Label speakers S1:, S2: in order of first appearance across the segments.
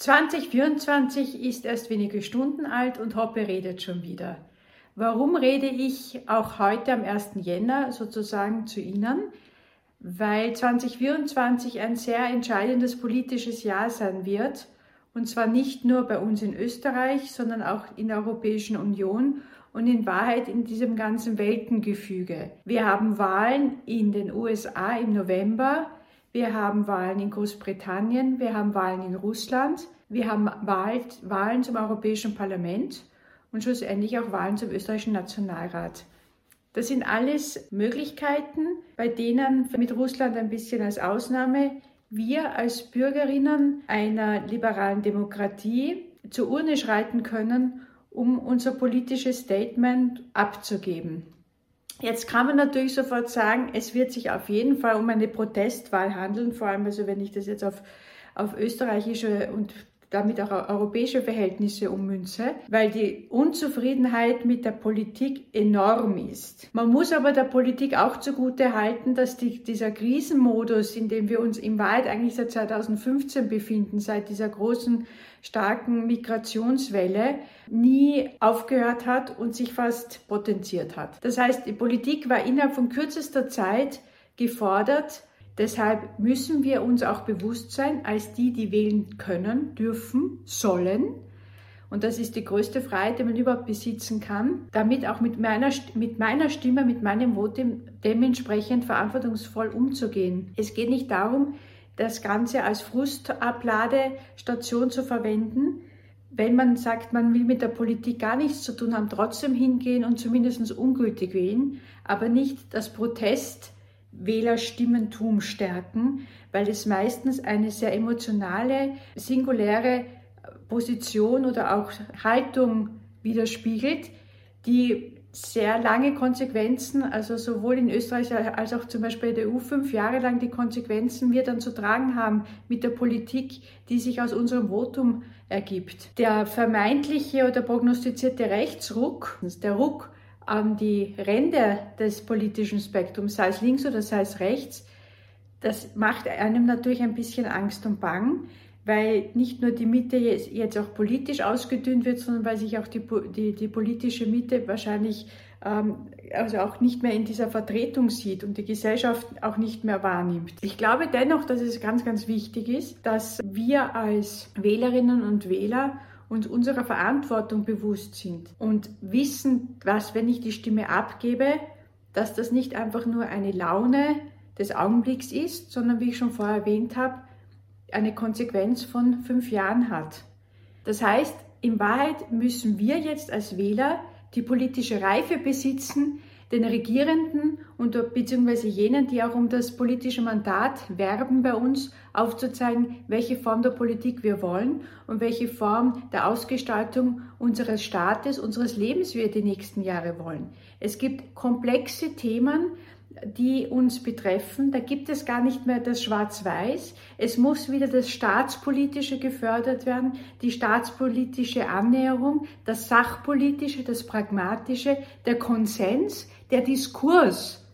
S1: 2024 ist erst wenige Stunden alt und Hoppe redet schon wieder. Warum rede ich auch heute am 1. Jänner sozusagen zu Ihnen? Weil 2024 ein sehr entscheidendes politisches Jahr sein wird. Und zwar nicht nur bei uns in Österreich, sondern auch in der Europäischen Union und in Wahrheit in diesem ganzen Weltengefüge. Wir haben Wahlen in den USA im November, wir haben Wahlen in Großbritannien, wir haben Wahlen in Russland, wir haben Wahlen zum Europäischen Parlament und schlussendlich auch Wahlen zum österreichischen Nationalrat. Das sind alles Möglichkeiten, bei denen mit Russland ein bisschen als Ausnahme wir als Bürgerinnen einer liberalen Demokratie zur Urne schreiten können, um unser politisches Statement abzugeben. Jetzt kann man natürlich sofort sagen, es wird sich auf jeden Fall um eine Protestwahl handeln, vor allem also wenn ich das jetzt auf, auf österreichische und damit auch europäische Verhältnisse ummünze, weil die Unzufriedenheit mit der Politik enorm ist. Man muss aber der Politik auch zugute halten, dass die, dieser Krisenmodus, in dem wir uns im Wald eigentlich seit 2015 befinden, seit dieser großen starken Migrationswelle nie aufgehört hat und sich fast potenziert hat. Das heißt, die Politik war innerhalb von kürzester Zeit gefordert, Deshalb müssen wir uns auch bewusst sein, als die, die wählen können, dürfen, sollen, und das ist die größte Freiheit, die man überhaupt besitzen kann, damit auch mit meiner, mit meiner Stimme, mit meinem Votum dementsprechend verantwortungsvoll umzugehen. Es geht nicht darum, das Ganze als Frustabladestation zu verwenden, wenn man sagt, man will mit der Politik gar nichts zu tun haben, trotzdem hingehen und zumindest ungültig wählen, aber nicht das Protestwählerstimmentum stärken, weil es meistens eine sehr emotionale, singuläre Position oder auch Haltung widerspiegelt, die sehr lange Konsequenzen, also sowohl in Österreich als auch zum Beispiel in der EU fünf Jahre lang die Konsequenzen wir dann zu tragen haben mit der Politik, die sich aus unserem Votum ergibt. Der vermeintliche oder prognostizierte Rechtsruck, der Ruck die Ränder des politischen Spektrums, sei es links oder sei es rechts, das macht einem natürlich ein bisschen Angst und Bang, weil nicht nur die Mitte jetzt auch politisch ausgedünnt wird, sondern weil sich auch die, die, die politische Mitte wahrscheinlich ähm, also auch nicht mehr in dieser Vertretung sieht und die Gesellschaft auch nicht mehr wahrnimmt. Ich glaube dennoch, dass es ganz, ganz wichtig ist, dass wir als Wählerinnen und Wähler uns unserer Verantwortung bewusst sind und wissen, was, wenn ich die Stimme abgebe, dass das nicht einfach nur eine Laune des Augenblicks ist, sondern wie ich schon vorher erwähnt habe, eine Konsequenz von fünf Jahren hat. Das heißt, in Wahrheit müssen wir jetzt als Wähler die politische Reife besitzen, den Regierenden und beziehungsweise jenen, die auch um das politische Mandat werben bei uns, aufzuzeigen, welche Form der Politik wir wollen und welche Form der Ausgestaltung unseres Staates, unseres Lebens wir die nächsten Jahre wollen. Es gibt komplexe Themen, die uns betreffen. Da gibt es gar nicht mehr das Schwarz-Weiß. Es muss wieder das Staatspolitische gefördert werden, die staatspolitische Annäherung, das Sachpolitische, das Pragmatische, der Konsens, der Diskurs.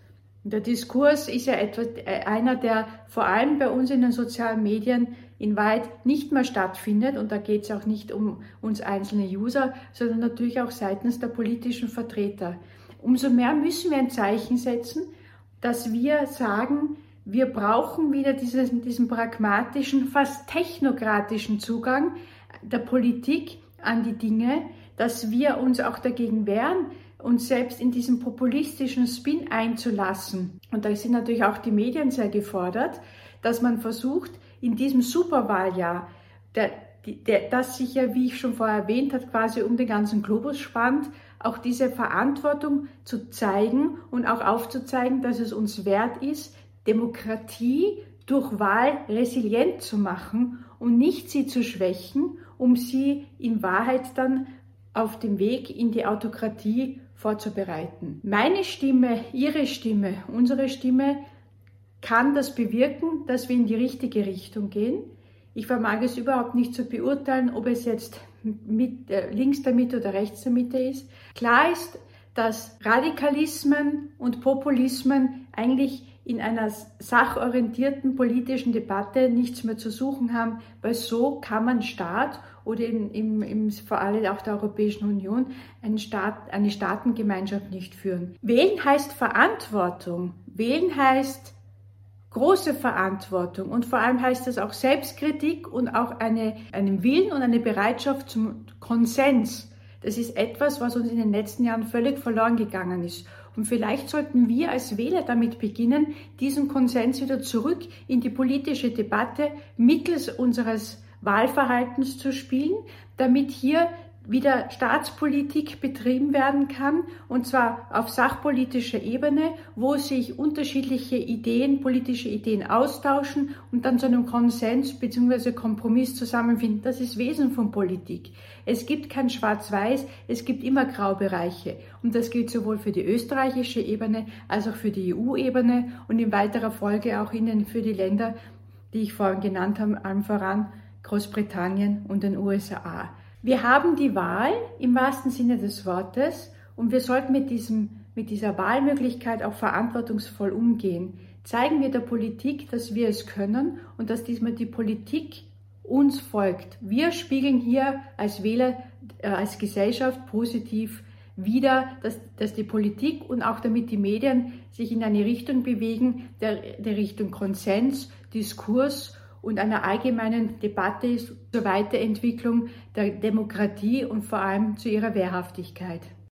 S1: Der Diskurs ist ja etwa äh, einer, der vor allem bei uns in den sozialen Medien in Wahrheit nicht mehr stattfindet. Und da geht es auch nicht um uns einzelne User, sondern natürlich auch seitens der politischen Vertreter. Umso mehr müssen wir ein Zeichen setzen, dass wir sagen, wir brauchen wieder diesen, diesen pragmatischen, fast technokratischen Zugang der Politik an die Dinge, dass wir uns auch dagegen wehren, uns selbst in diesen populistischen Spin einzulassen. Und da sind natürlich auch die Medien sehr gefordert, dass man versucht, in diesem Superwahljahr, der, das sich ja, wie ich schon vorher erwähnt habe, quasi um den ganzen Globus spannt, auch diese Verantwortung zu zeigen und auch aufzuzeigen, dass es uns wert ist, Demokratie durch Wahl resilient zu machen und nicht sie zu schwächen, um sie in Wahrheit dann auf dem Weg in die Autokratie vorzubereiten. Meine Stimme, Ihre Stimme, unsere Stimme kann das bewirken, dass wir in die richtige Richtung gehen. Ich vermag es überhaupt nicht zu beurteilen, ob es jetzt mit, äh, links der Mitte oder rechts der Mitte ist. Klar ist, dass Radikalismen und Populismen eigentlich in einer sachorientierten politischen Debatte nichts mehr zu suchen haben, weil so kann man Staat oder in, im, im, vor allem auch der Europäischen Union einen Staat, eine Staatengemeinschaft nicht führen. Wählen heißt Verantwortung. Wählen heißt große Verantwortung und vor allem heißt es auch Selbstkritik und auch eine, einen Willen und eine Bereitschaft zum Konsens. Das ist etwas, was uns in den letzten Jahren völlig verloren gegangen ist. Und vielleicht sollten wir als Wähler damit beginnen, diesen Konsens wieder zurück in die politische Debatte mittels unseres Wahlverhaltens zu spielen, damit hier wieder Staatspolitik betrieben werden kann, und zwar auf sachpolitischer Ebene, wo sich unterschiedliche Ideen, politische Ideen austauschen und dann zu einem Konsens bzw. Kompromiss zusammenfinden. Das ist Wesen von Politik. Es gibt kein Schwarz-Weiß, es gibt immer Graubereiche. Und das gilt sowohl für die österreichische Ebene als auch für die EU-Ebene und in weiterer Folge auch Ihnen für die Länder, die ich vorhin genannt habe, allen voran Großbritannien und den USA. Wir haben die Wahl im wahrsten Sinne des Wortes und wir sollten mit, diesem, mit dieser Wahlmöglichkeit auch verantwortungsvoll umgehen. Zeigen wir der Politik, dass wir es können und dass diesmal die Politik uns folgt. Wir spiegeln hier als Wähler, äh, als Gesellschaft positiv wieder, dass, dass die Politik und auch damit die Medien sich in eine Richtung bewegen, der, der Richtung Konsens, Diskurs und einer allgemeinen Debatte zur Weiterentwicklung der Demokratie und vor allem zu ihrer Wehrhaftigkeit.